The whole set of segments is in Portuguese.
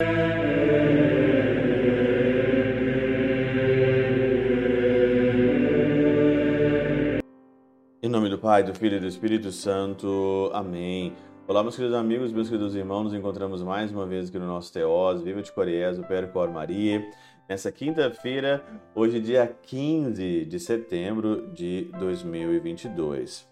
Em nome do Pai, do Filho e do Espírito Santo. Amém. Olá, meus queridos amigos, meus queridos irmãos, nos encontramos mais uma vez aqui no nosso Teós, Viva de Coriés, o Percor Maria, nessa quinta-feira, hoje dia 15 de setembro de 2022.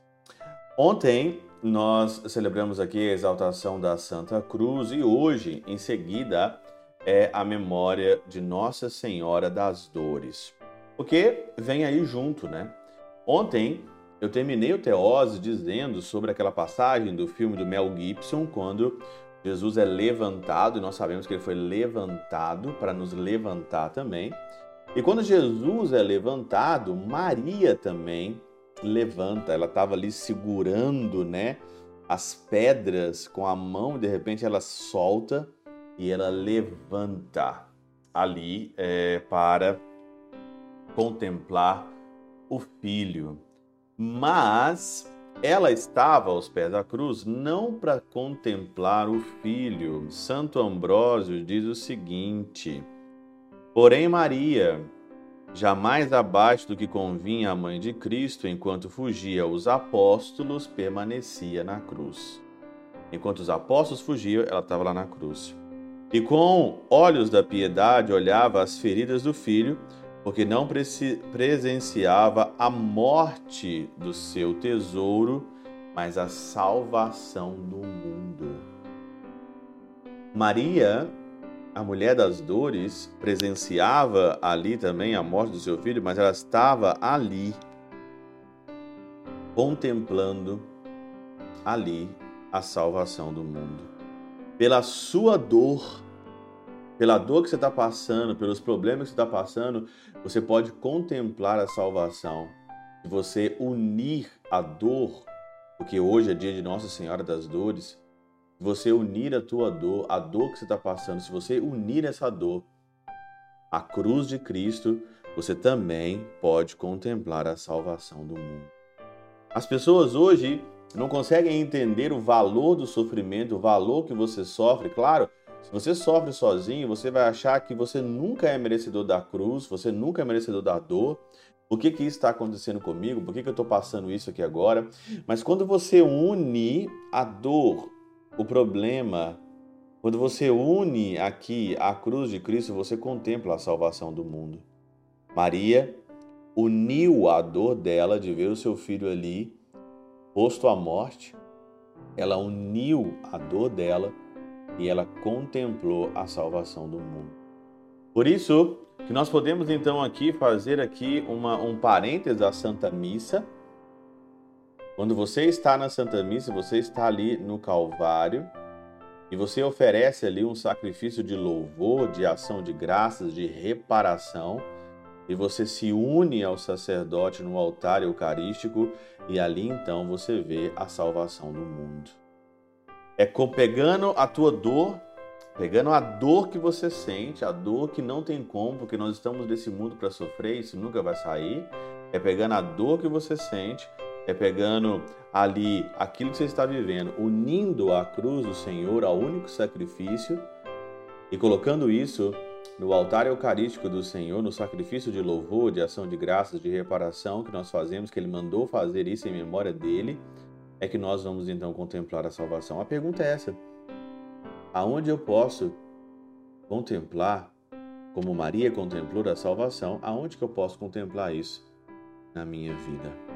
Ontem nós celebramos aqui a exaltação da Santa Cruz e hoje, em seguida, é a memória de Nossa Senhora das Dores. Porque vem aí junto, né? Ontem eu terminei o Teose dizendo sobre aquela passagem do filme do Mel Gibson, quando Jesus é levantado, e nós sabemos que ele foi levantado para nos levantar também. E quando Jesus é levantado, Maria também levanta. Ela estava ali segurando, né, as pedras com a mão, de repente ela solta e ela levanta ali é, para contemplar o filho. Mas ela estava aos pés da cruz não para contemplar o filho. Santo Ambrósio diz o seguinte: Porém, Maria, jamais abaixo do que convinha à mãe de Cristo, enquanto fugia os apóstolos, permanecia na cruz. Enquanto os apóstolos fugiam, ela estava lá na cruz. E com olhos da piedade olhava as feridas do filho, porque não presenciava a morte do seu tesouro, mas a salvação do mundo. Maria, a mulher das dores, presenciava ali também a morte do seu filho, mas ela estava ali, contemplando ali a salvação do mundo. Pela sua dor, pela dor que você está passando, pelos problemas que você está passando, você pode contemplar a salvação. Se você unir a dor, porque hoje é dia de Nossa Senhora das Dores, você unir a tua dor, a dor que você está passando, se você unir essa dor à cruz de Cristo, você também pode contemplar a salvação do mundo. As pessoas hoje não conseguem entender o valor do sofrimento, o valor que você sofre. Claro, se você sofre sozinho, você vai achar que você nunca é merecedor da cruz, você nunca é merecedor da dor. Por que, que isso está acontecendo comigo? Por que, que eu estou passando isso aqui agora? Mas quando você une a dor, o problema, quando você une aqui a cruz de Cristo, você contempla a salvação do mundo. Maria uniu a dor dela de ver o seu filho ali posto à morte. Ela uniu a dor dela e ela contemplou a salvação do mundo. Por isso que nós podemos então aqui fazer aqui uma, um parênteses da Santa Missa. Quando você está na Santa Missa, você está ali no Calvário e você oferece ali um sacrifício de louvor, de ação de graças, de reparação, e você se une ao sacerdote no altar eucarístico e ali então você vê a salvação do mundo. É pegando a tua dor, pegando a dor que você sente, a dor que não tem como, porque nós estamos nesse mundo para sofrer, isso nunca vai sair. É pegando a dor que você sente, é pegando ali aquilo que você está vivendo, unindo a cruz do Senhor ao único sacrifício e colocando isso no altar eucarístico do Senhor, no sacrifício de louvor, de ação de graças, de reparação que nós fazemos, que Ele mandou fazer isso em memória dele é que nós vamos então contemplar a salvação. A pergunta é essa: aonde eu posso contemplar, como Maria contemplou a salvação, aonde que eu posso contemplar isso na minha vida?